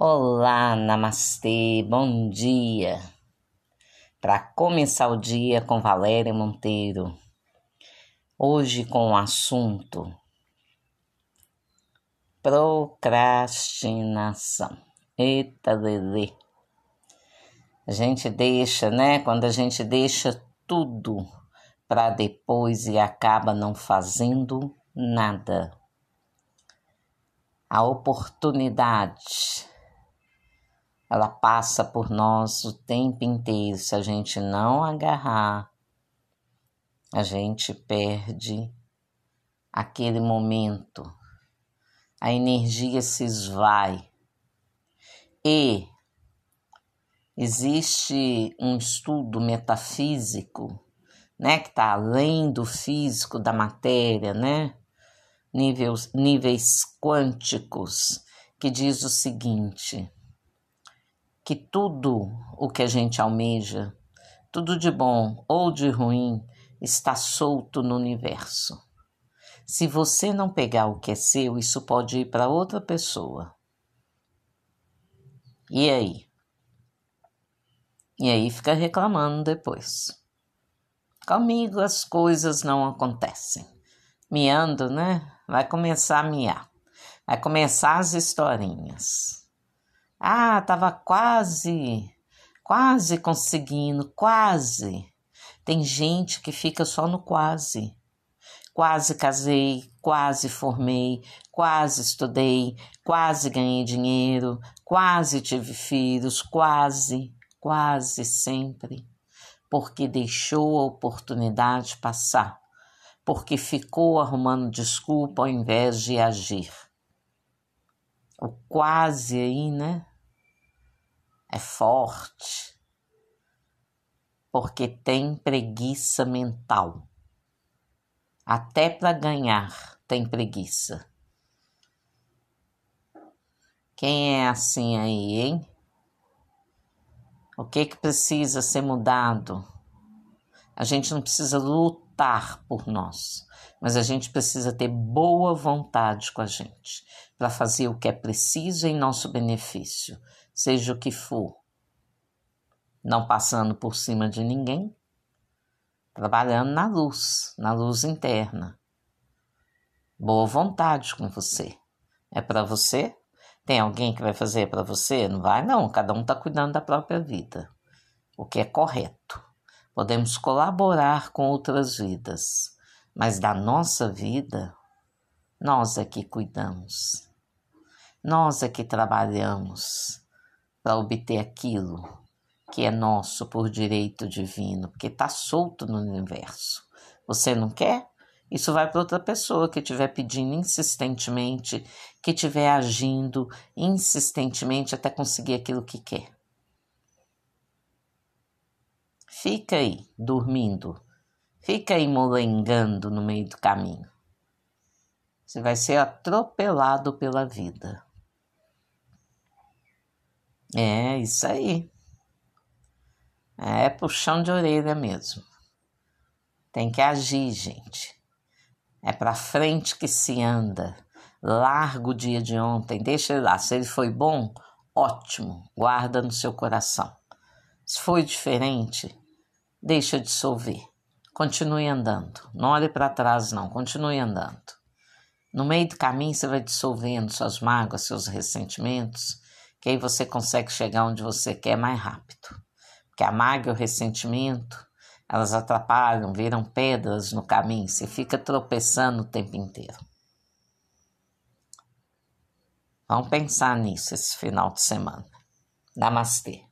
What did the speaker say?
Olá, namastê, bom dia. Para começar o dia com Valéria Monteiro. Hoje com o assunto procrastinação. Eita, lelê. A gente deixa, né? Quando a gente deixa tudo para depois e acaba não fazendo nada. A oportunidade ela passa por nós o tempo inteiro. Se a gente não agarrar, a gente perde aquele momento, a energia se esvai. E existe um estudo metafísico, né, que está além do físico da matéria, né? Níveis, níveis quânticos, que diz o seguinte: que tudo o que a gente almeja, tudo de bom ou de ruim, está solto no universo. Se você não pegar o que é seu, isso pode ir para outra pessoa. E aí? E aí fica reclamando depois. Comigo as coisas não acontecem. Miando, né? Vai começar a miar. Vai começar as historinhas. Ah, estava quase, quase conseguindo, quase. Tem gente que fica só no quase. Quase casei, quase formei, quase estudei, quase ganhei dinheiro, quase tive filhos, quase, quase sempre. Porque deixou a oportunidade passar, porque ficou arrumando desculpa ao invés de agir. O quase aí, né? É forte, porque tem preguiça mental. Até para ganhar tem preguiça. Quem é assim aí, hein? O que que precisa ser mudado? A gente não precisa lutar por nós, mas a gente precisa ter boa vontade com a gente para fazer o que é preciso em nosso benefício, seja o que for, não passando por cima de ninguém, trabalhando na luz, na luz interna. Boa vontade com você. É para você? Tem alguém que vai fazer para você? Não vai, não. Cada um está cuidando da própria vida. O que é correto. Podemos colaborar com outras vidas, mas da nossa vida, nós é que cuidamos. Nós é que trabalhamos para obter aquilo que é nosso por direito divino, porque está solto no universo. Você não quer? Isso vai para outra pessoa que estiver pedindo insistentemente, que estiver agindo insistentemente até conseguir aquilo que quer. Fica aí, dormindo. Fica aí molengando no meio do caminho. Você vai ser atropelado pela vida. É isso aí. É puxão de orelha mesmo. Tem que agir, gente. É para frente que se anda. Larga o dia de ontem, deixa ele lá. Se ele foi bom, ótimo, guarda no seu coração. Se foi diferente, deixa dissolver. Continue andando. Não olhe para trás, não. Continue andando. No meio do caminho, você vai dissolvendo suas mágoas, seus ressentimentos que aí você consegue chegar onde você quer mais rápido. Porque a mágoa e o ressentimento, elas atrapalham, viram pedras no caminho, você fica tropeçando o tempo inteiro. Vamos pensar nisso esse final de semana. Namastê.